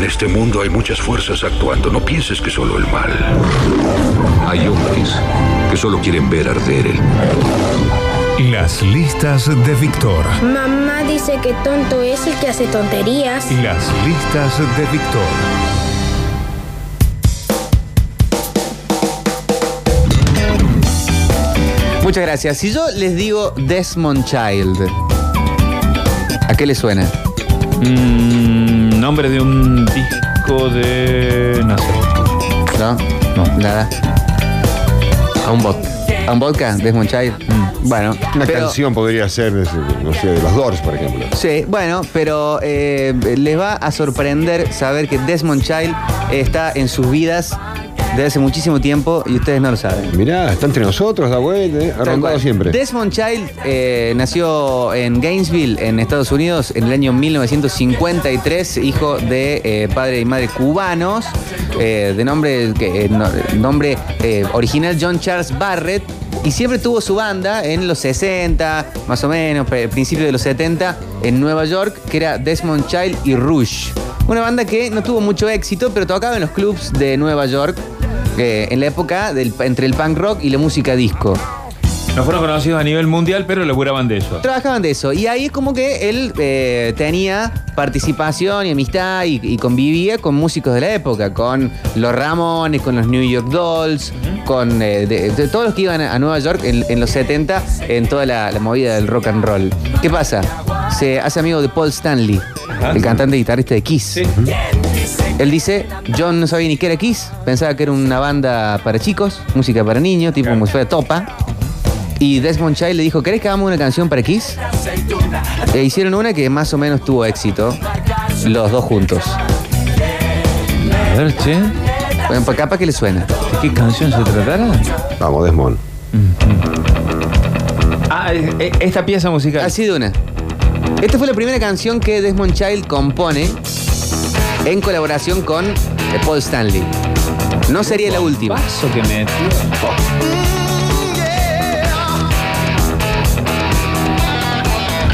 En este mundo hay muchas fuerzas actuando. No pienses que solo el mal. Hay hombres que solo quieren ver arder el mundo. Las listas de Víctor. Mamá dice que tonto es el que hace tonterías. Las listas de Víctor. Muchas gracias. Si yo les digo Desmond Child, ¿a qué le suena? Mm, nombre de un disco de. No sé. ¿No? No. Nada. A un vodka. ¿A un vodka? Desmond Child. Mm. Bueno. Una pero- canción podría ser, no sé, de los Doors, por ejemplo. Sí, bueno, pero eh, les va a sorprender saber que Desmond Child está en sus vidas desde hace muchísimo tiempo y ustedes no lo saben. Mirá, está entre nosotros, da vuelta, eh, ha rondado siempre. Desmond Child eh, nació en Gainesville, en Estados Unidos, en el año 1953, hijo de eh, padre y madre cubanos, eh, de nombre, original John Charles Barrett, y siempre tuvo su banda en los 60, más o menos, principios de los 70, en Nueva York, que era Desmond Child y Rush. Una banda que no tuvo mucho éxito, pero tocaba en los clubs de Nueva York. Eh, en la época del, entre el punk rock y la música disco. No fueron conocidos a nivel mundial, pero laburaban de eso. Trabajaban de eso. Y ahí es como que él eh, tenía participación y amistad y, y convivía con músicos de la época, con los Ramones, con los New York Dolls, con eh, de, de todos los que iban a Nueva York en, en los 70, en toda la, la movida del rock and roll. ¿Qué pasa? Se hace amigo de Paul Stanley, el cantante y guitarrista de Kiss. Sí. Él dice, yo no sabía ni qué era Kiss, pensaba que era una banda para chicos, música para niños, tipo como si fuera Topa. Y Desmond Child le dijo, ¿querés que hagamos una canción para Kiss? E hicieron una que más o menos tuvo éxito, los dos juntos. A ver, che. ¿De Bueno, pues capaz que le suena. qué canción se tratará? Vamos, Desmond. Ah, eh, eh, esta pieza musical. Así de una. Esta fue la primera canción que Desmond Child compone en colaboración con eh, Paul Stanley. No sería la última. Paso que metió.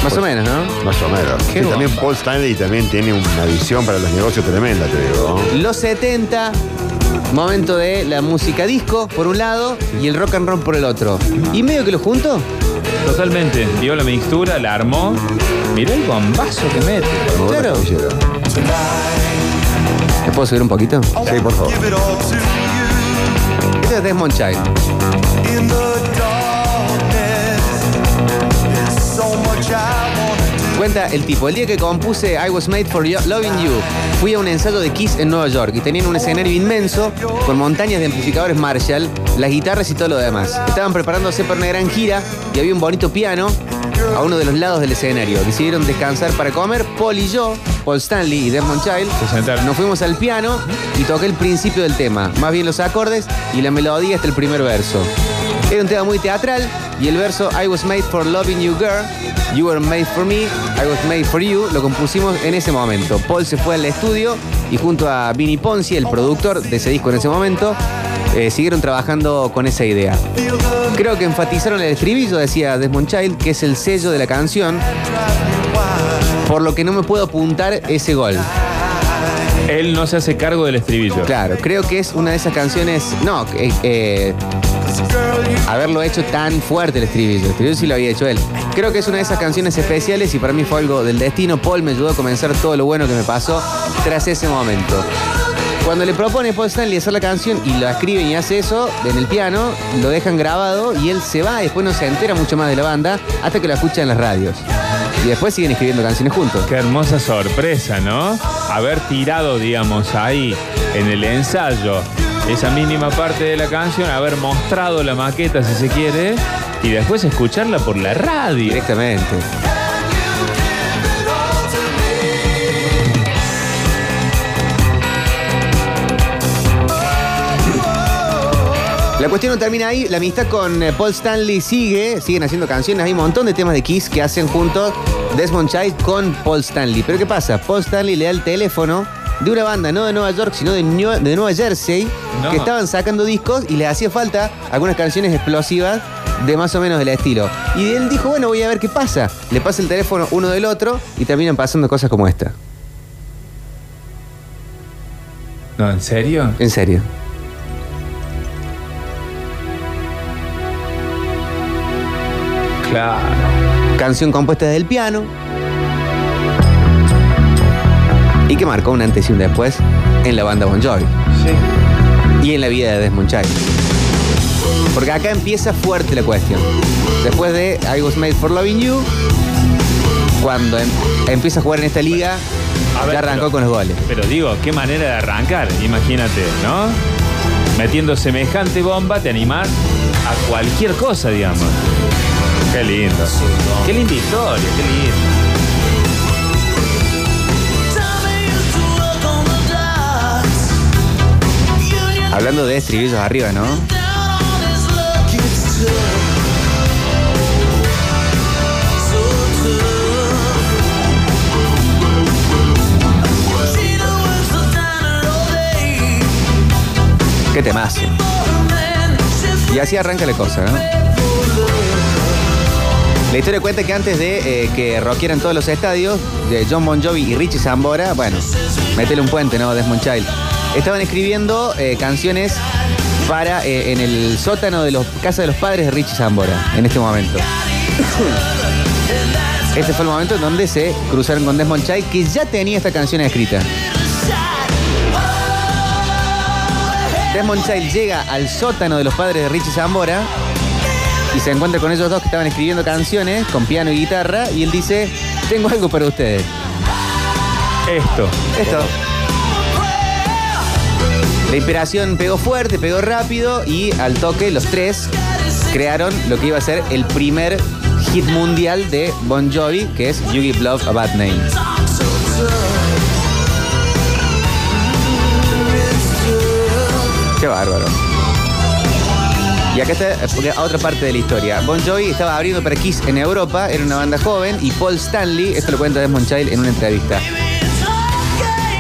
Más o menos, ¿no? Más o menos. Qué Sí, también. Paul Stanley también tiene una visión para los negocios tremenda, te digo. ¿no? Los 70, momento de la música disco por un lado y el rock and roll por el otro. Y medio que lo junto, Totalmente. Vio la mixtura, la armó. Mirá el bombazo que mete. Como Claro. ¿Me puedo subir un poquito? Sí, por favor. Este es Desmond Child. Cuenta el tipo, el día que compuse I Was Made for Yo- Loving You, fui a un ensayo de Kiss en Nueva York y tenían un escenario inmenso con montañas de amplificadores Marshall, las guitarras y todo lo demás. Estaban preparándose para una gran gira y había un bonito piano a uno de los lados del escenario. Decidieron descansar para comer, Paul y yo, Paul Stanley y Desmond Child, Se sentaron. nos fuimos al piano y toqué el principio del tema, más bien los acordes y la melodía hasta el primer verso. Era un tema muy teatral y el verso I was made for loving you girl, you were made for me, I was made for you, lo compusimos en ese momento. Paul se fue al estudio y junto a Vinny Ponzi, el productor de ese disco en ese momento, eh, siguieron trabajando con esa idea. Creo que enfatizaron el estribillo, decía Desmond Child, que es el sello de la canción, por lo que no me puedo apuntar ese gol. Él no se hace cargo del estribillo. Claro, creo que es una de esas canciones. No, eh, eh, haberlo hecho tan fuerte el estribillo. El estribillo sí lo había hecho él. Creo que es una de esas canciones especiales y para mí fue algo del destino. Paul me ayudó a comenzar todo lo bueno que me pasó tras ese momento. Cuando le propone Paul Stanley hacer la canción y lo escriben y hace eso en el piano, lo dejan grabado y él se va y después no se entera mucho más de la banda hasta que lo escucha en las radios. Y después siguen escribiendo canciones juntos. Qué hermosa sorpresa, ¿no? Haber tirado, digamos, ahí en el ensayo esa mínima parte de la canción, haber mostrado la maqueta, si se quiere, y después escucharla por la radio. Directamente. La cuestión no termina ahí, la amistad con eh, Paul Stanley sigue, siguen haciendo canciones, hay un montón de temas de Kiss que hacen juntos Desmond Child con Paul Stanley. Pero ¿qué pasa? Paul Stanley le da el teléfono de una banda, no de Nueva York, sino de, New- de Nueva Jersey, No. que estaban sacando discos y les hacía falta algunas canciones explosivas de más o menos del estilo. Y él dijo, bueno, voy a ver qué pasa. Le pasa el teléfono uno del otro y terminan pasando cosas como esta. No, ¿en serio? En serio. Claro. Canción compuesta desde el piano. Y que marcó un antes y un después en la banda Bon Jovi. Sí. y en la vida de Desmond Child. Porque acá empieza fuerte la cuestión. Después de I Was Made for Loving You, cuando em- empieza a jugar en esta liga, ver, ya arrancó pero- con los goles. Pero digo, qué manera de arrancar, imagínate, ¿no? Metiendo semejante bomba, te animás a cualquier cosa, digamos. Qué lindo. Qué linda historia, qué lindo. Hablando de estribillos arriba, ¿no? Qué temazo. Y así arranca la cosa, ¿no? La historia cuenta que antes de eh, que rockieran todos los estadios, de John Bon Jovi y Richie Zambora, bueno, metele un puente, ¿no? Desmond Child. Estaban escribiendo eh, canciones para eh, en el sótano de los casa de los padres de Richie Zambora, en este momento. Este fue el momento en donde se cruzaron con Desmond Child, que ya tenía esta canción escrita. Desmond Child llega al sótano de los padres de Richie Zambora y se encuentra con ellos dos que estaban escribiendo canciones con piano y guitarra y él dice, tengo algo para ustedes. Esto. Esto. La inspiración pegó fuerte, pegó rápido y al toque los tres crearon lo que iba a ser el primer hit mundial de Bon Jovi, que es You Give Love a Bad Name. Qué bárbaro. Y acá está otra parte de la historia. Bon Jovi estaba abriendo para Kiss en Europa, era una banda joven, y Paul Stanley, esto lo cuenta Desmond Child en una entrevista.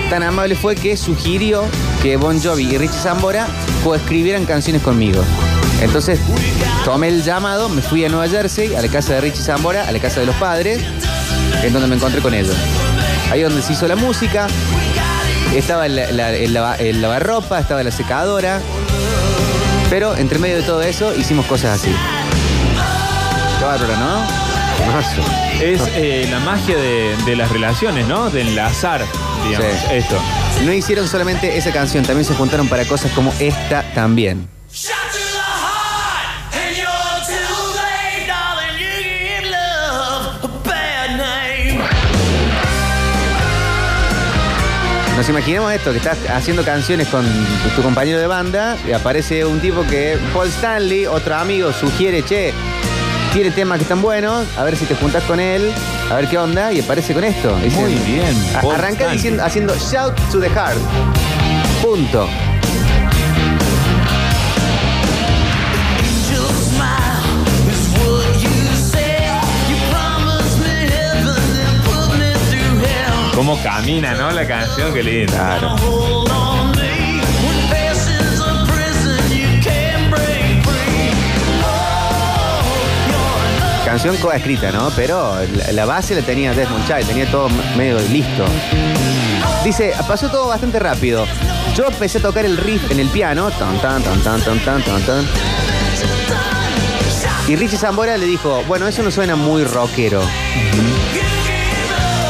Tan amable fue que sugirió que Bon Jovi y Richie Zambora coescribieran canciones conmigo. Entonces tomé el llamado, me fui a Nueva Jersey, a la casa de Richie Zambora, a la casa de los padres, en donde me encontré con ellos. Ahí donde se hizo la música, estaba el, la- el lavarropa, estaba la secadora, pero entre medio de todo eso hicimos cosas así. Qué bárbaro, ¿no? Es eh, la magia de, de las relaciones, ¿no? De enlazar, digamos, Sí. esto. No hicieron solamente esa canción, también se juntaron para cosas como esta también. Nos imaginamos esto, que estás haciendo canciones con tu, compañero de banda y aparece un tipo que, Paul Stanley, otro amigo, sugiere, che, tiene temas que están buenos, a ver si te juntas con él, a ver qué onda, y aparece con esto. Dicen- Muy bien, Paul arranca Stanley. diciendo, haciendo shout to the heart. Punto. Cómo camina, ¿no? La canción, qué linda. Claro. Canción coescrita, ¿no? Pero la, la base la tenía Desmond Child, tenía todo medio listo. Dice, pasó todo bastante rápido. Yo empecé a tocar el riff en el piano. Tan, tan, tan, tan, tan, tan, tan, tan. Y Richie Zambora le dijo, bueno, eso no suena muy rockero.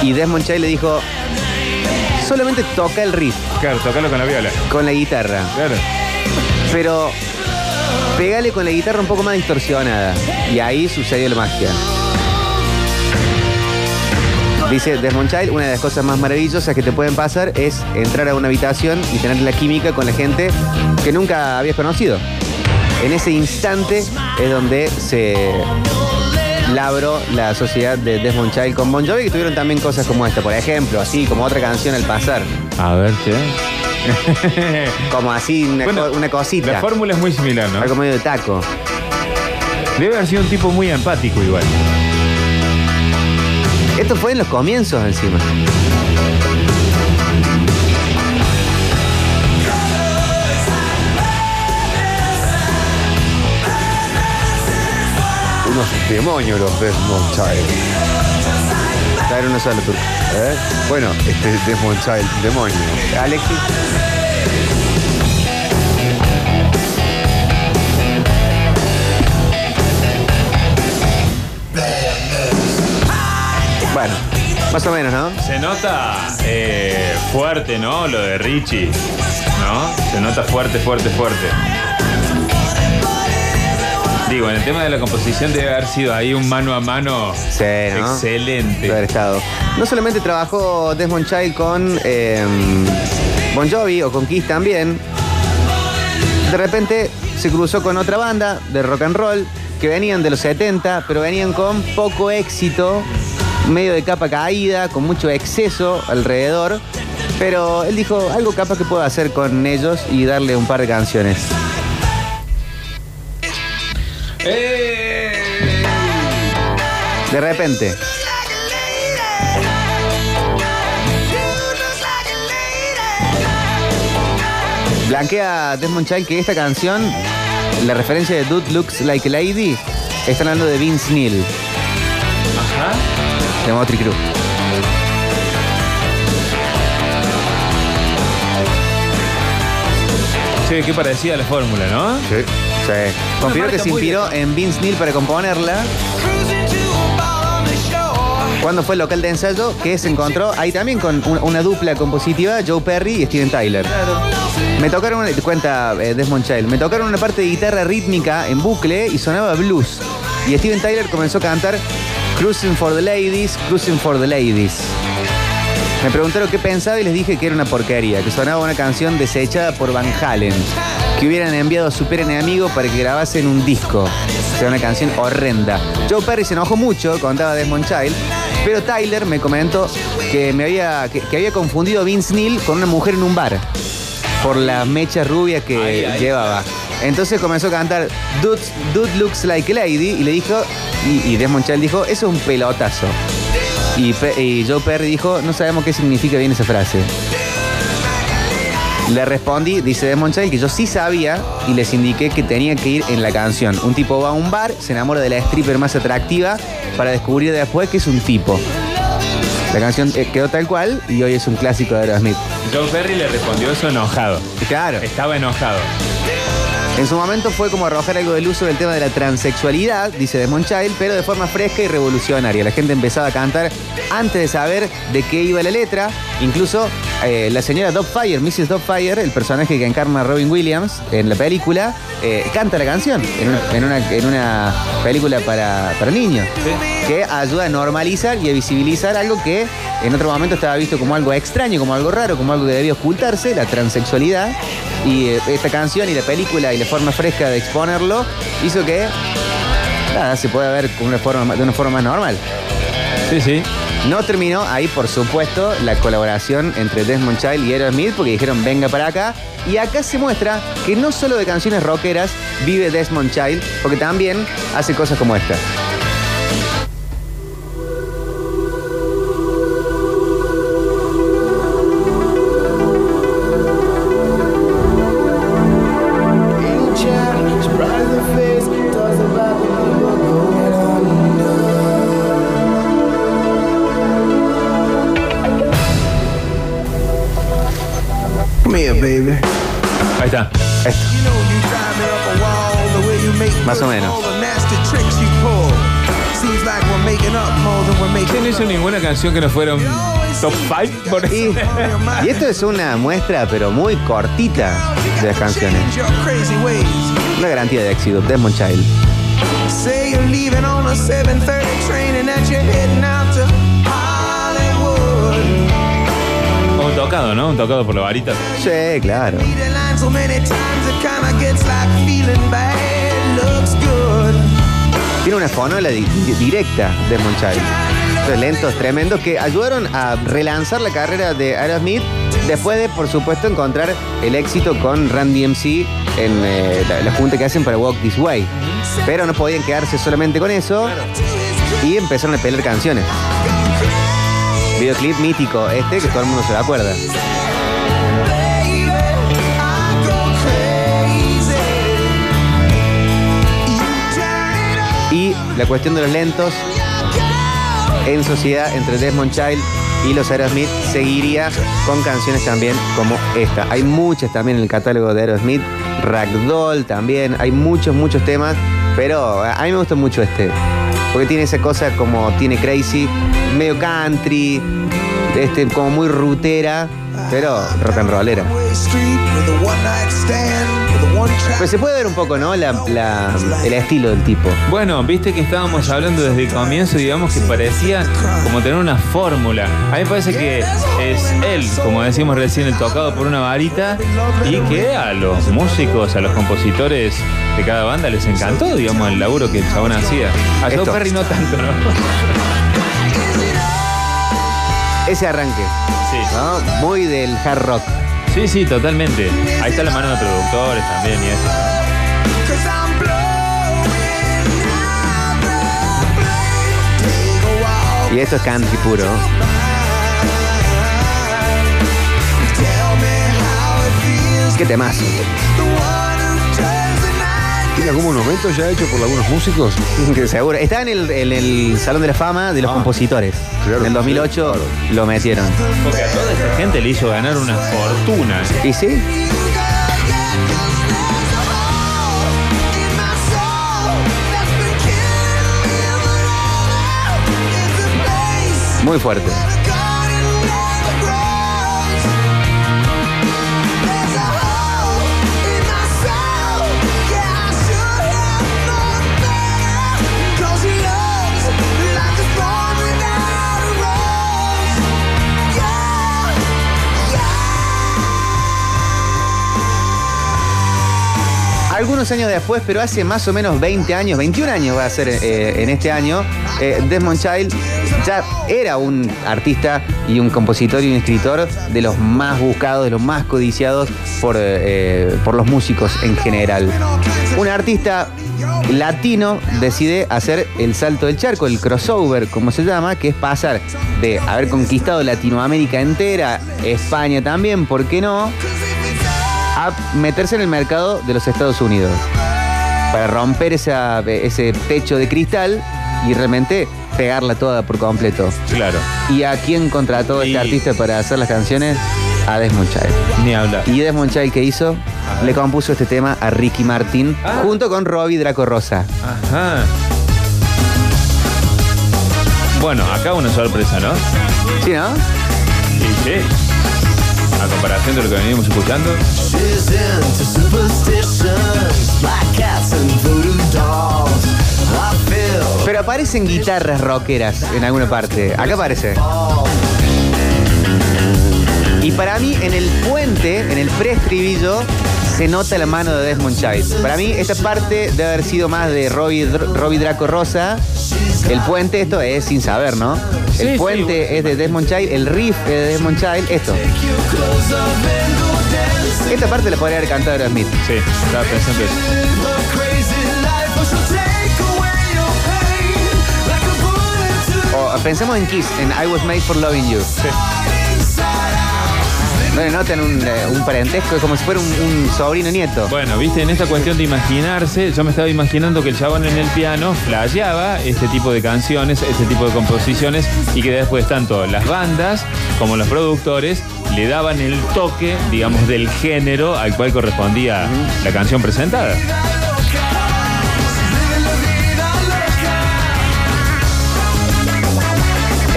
Y Desmond Child le dijo, solamente toca el riff Claro, tocarlo con la viola. con la guitarra. Claro. Pero pégale con la guitarra un poco más distorsionada. Y ahí sucedió la magia. Dice Desmond Child, una de las cosas más maravillosas que te pueden pasar es entrar a una habitación y tener la química con la gente que nunca habías conocido. En ese instante es donde se labró la sociedad de Desmond Child con Bon Jovi, que tuvieron también cosas como esta, por ejemplo, así como otra canción al pasar, A ver, che. como así una, Bueno, co- una cosita, La fórmula es muy similar, ¿no? algo medio de taco. Debe haber sido un tipo muy empático igual. Esto fue en los comienzos encima. unos demonios los Desmond Child. Caer una sala turca. ¿Eh? Bueno, este Desmond Child, demonio. Alexis. Bueno, más o menos, ¿no? Se nota eh, fuerte, ¿no? Lo de Richie, ¿no? Se nota fuerte, fuerte, fuerte. Digo, en el tema de la composición debe haber sido ahí un mano a mano Sí, ¿no? excelente. Haber estado. No solamente trabajó Desmond Child con eh, Bon Jovi o con Kiss también. De repente se cruzó con otra banda de rock and roll que venían de los 70, pero venían con poco éxito, medio de capa caída, con mucho exceso alrededor. Pero él dijo, algo capaz que puedo hacer con ellos y darle un par de canciones. De repente. Blanquea Desmond Child que esta canción, la referencia de Dude Looks Like a Lady, está hablando de Vince Neil, Ajá. de Motley Crue. Sí, qué parecía la fórmula, ¿no? Sí. Sí. Confirmó que se inspiró en Vince Neil para componerla. Cuando fue el local de ensayo, que se encontró ahí también con un- una dupla compositiva, Joe Perry y Steven Tyler. Me tocaron, una- cuenta eh, Desmond Child, me tocaron una parte de guitarra rítmica en bucle y sonaba blues. Y Steven Tyler comenzó a cantar Cruising for the Ladies, Cruising for the Ladies. Me preguntaron qué pensaba y les dije que era una porquería, que sonaba una canción desechada por Van Halen, que hubieran enviado a Super Enemigo para que grabasen un disco. O sea, una canción horrenda. Joe Perry se enojó mucho, contaba Desmond Child, pero Tyler me comentó que, me había, que, que había confundido a Vince Neil con una mujer en un bar por la mecha rubia que Ay, ay, llevaba. Entonces comenzó a cantar Dude, Dude Looks Like a Lady y le dijo, y, y Desmond Child dijo, eso es un pelotazo. Y, Pe- y Joe Perry dijo, no sabemos qué significa bien esa frase. Le respondí, dice Desmond Child, que yo sí sabía y les indiqué que tenía que ir en la canción. Un tipo va a un bar, se enamora de la stripper más atractiva para descubrir después que es un tipo. La canción eh, quedó tal cual y hoy es un clásico de Aerosmith. Joe Perry le respondió eso enojado. Claro. Estaba enojado. En su momento fue como arrojar algo del uso del tema de la transexualidad, dice Desmond Child, pero de forma fresca y revolucionaria. La gente empezaba a cantar antes de saber de qué iba la letra. Incluso eh, la señora Dogfire, Mrs. Dogfire, el personaje que encarna Robin Williams en la película, eh, canta la canción en una, en una- en una película para, para niños. Que ayuda a normalizar y a visibilizar algo que en otro momento estaba visto como algo extraño, como algo raro, como algo que debía ocultarse, la transexualidad. Y eh, esta canción y la película y la forma fresca de exponerlo hizo que nada, se pueda ver con una forma, de una forma más normal. Sí, sí. No terminó ahí, por supuesto, la colaboración entre Desmond Child y Aerosmith porque dijeron venga para acá. Y acá se muestra que no solo de canciones rockeras vive Desmond Child, porque también hace cosas como esta. Than we're making Usted no hizo ninguna canción que no fuera un top 5 por Y, y esto es una muestra, pero muy cortita de las canciones. Una garantía de éxito, Desmond Child. Say you're leaving on a 7:30 train and that you're heading out to Hollywood. Un tocado, ¿no? Un tocado por la varita. Sí, claro. Tiene una fonola di- di- directa de Child. Esos lentos tremendos que ayudaron a relanzar la carrera de Aerosmith después de, por supuesto, encontrar el éxito con Randy MC en eh, la, la junta que hacen para Walk This Way. Pero no podían quedarse solamente con eso y empezaron a pelear canciones. Videoclip mítico este que todo el mundo se lo acuerda. La cuestión de los lentos en sociedad entre Desmond Child y los Aerosmith seguiría con canciones también como esta. Hay muchas también en el catálogo de Aerosmith, Ragdoll también, hay muchos, muchos temas, pero a mí me gusta mucho este, Porque tiene esa cosa como tiene Crazy, medio country, este, como muy rutera, pero rock and rollera. Pero se puede ver un poco, ¿no? La- la- el estilo del tipo. Bueno, viste que estábamos hablando desde el comienzo, digamos que parecía como tener una fórmula. A mí me parece que es él, como decimos recién, el tocado por una varita y que a los músicos, a los compositores de cada banda les encantó, digamos, el laburo que el chabón hacía. A Joe. Perry no tanto, ¿no? Ese arranque, Sí. ¿no? Muy del hard rock. Sí, sí, totalmente. Ahí está la mano de productores también y eso. Y esto es country puro. Qué temazo. ¿Tiene algún monumento ya hecho por algunos músicos? Que seguro. Está en el, en el Salón de la Fama de los Ah. compositores. Claro, en el 2008 claro. lo metieron. Porque a toda esta gente le hizo ganar una fortuna. ¿Y sí? In my Años después, pero hace más o menos 20 años, 21 años va a ser eh, en este año, eh, Desmond Child ya era un artista y un compositor y un escritor de los más buscados, de los más codiciados por, eh, por los músicos en general. Un artista latino decide hacer el salto del charco, el crossover, como se llama, que es pasar de haber conquistado Latinoamérica entera, España también, ¿por qué no? A meterse en el mercado de los Estados Unidos para romper esa- ese techo de cristal y realmente pegarla toda por completo. Claro, ¿Y a quién contrató Y- este artista para hacer las canciones? A Desmond Child. ni hablar. ¿Y Desmond Child qué hizo? Le compuso este tema a Ricky Martin Ah. junto con Robbie Draco Rosa. Ajá. Bueno, acá una sorpresa, ¿no? ¿Sí, no? Sí, sí. A comparación de lo que venimos escuchando. Pero aparecen guitarras rockeras en alguna parte. Acá aparece. Y para mí, en el puente, en el preestribillo, se nota la mano de Desmond Child. Para mí, esta parte debe haber sido más de Robbie, Robbie Draco Rosa. El puente, esto es sin saber, ¿no? El Sí, puente sí. es de Desmond Child, el riff es de Desmond Child, esto. Esta parte la podría haber cantado Aerosmith. Sí, estaba pensando eso. O pensemos en Kiss, en I Was Made for Loving You. No le notan un, eh, un parentesco, es como si fuera un, un sobrino nieto. Bueno, viste, en esta cuestión de imaginarse, yo me estaba imaginando que el chabón en el piano flasheaba este tipo de canciones, este tipo de composiciones, y que después tanto las bandas como los productores le daban el toque, digamos, del género al cual correspondía la canción presentada.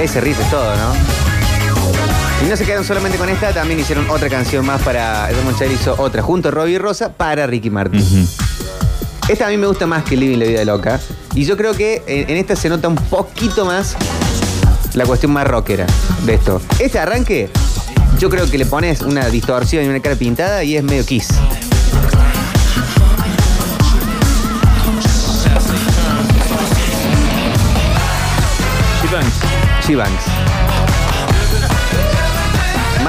Ese riff es todo, ¿no? Y no se quedaron solamente con esta, también hicieron otra canción más para. Edmond Child hizo otra junto a Robbie Rosa para Ricky Martin. Esta a mí me gusta más que Living la Vida Loca. Y yo creo que en, en esta se nota un poquito más la cuestión más rockera de esto. Este arranque, yo creo que le pones una distorsión y una cara pintada y es medio kiss. G-Banks. G-Banks.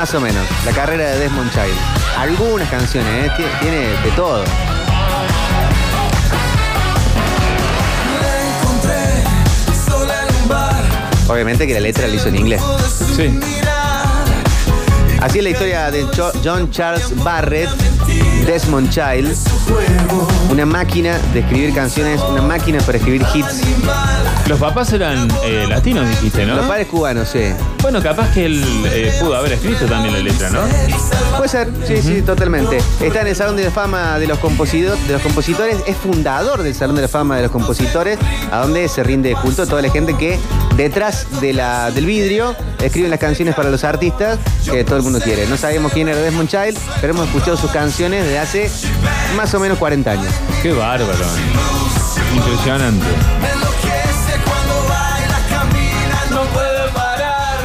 Más o menos. La carrera de Desmond Child. Algunas canciones, ¿eh? Tie- Tiene de todo. Obviamente que la letra la hizo en inglés. Sí. Así es la historia de John Charles Barrett, Desmond Child, una máquina de escribir canciones, una máquina para escribir hits. Los papás eran eh, latinos, dijiste, ¿no? Los padres cubanos, sí. Bueno, capaz que él eh, pudo haber escrito también la letra, ¿no? Puede ser, sí, sí, totalmente. Está en el Salón de la Fama de los, composido- de los Compositores, es fundador del Salón de la Fama de los Compositores, a donde se rinde culto a toda la gente que detrás de la, del vidrio escriben las canciones para los artistas que todo el mundo quiere. No sabemos quién era Desmond Child, pero hemos escuchado sus canciones desde hace más o menos 40 años. Qué bárbaro. Impresionante. No puedo parar.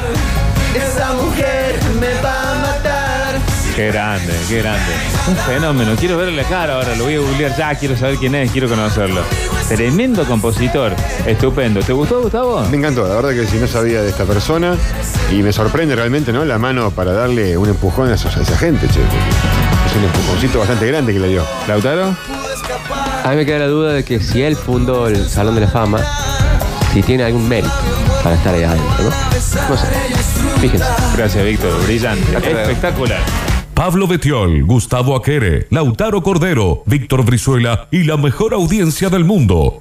Esa mujer me va a matar. Qué grande, qué grande. Un fenómeno. Quiero verle la cara ahora. Lo voy a googlear ya. Quiero saber quién es. Quiero conocerlo. Tremendo compositor. Estupendo. ¿Te gustó, Gustavo? Me encantó, la verdad que si no sabía de esta persona y me sorprende realmente, ¿no? La mano para darle un empujón a, esos- a esa gente, che. Es un empujoncito bastante grande que le dio. ¿Lautaro? A mí me queda la duda de que si él fundó el Salón de la Fama, si tiene algún mérito para estar ahí adentro, ¿no? No sé. Fíjense. Gracias, Víctor. Brillante. Espectacular. Pablo Betiol, Gustavo Aquere, Lautaro Cordero, Víctor Brizuela y la mejor audiencia del mundo.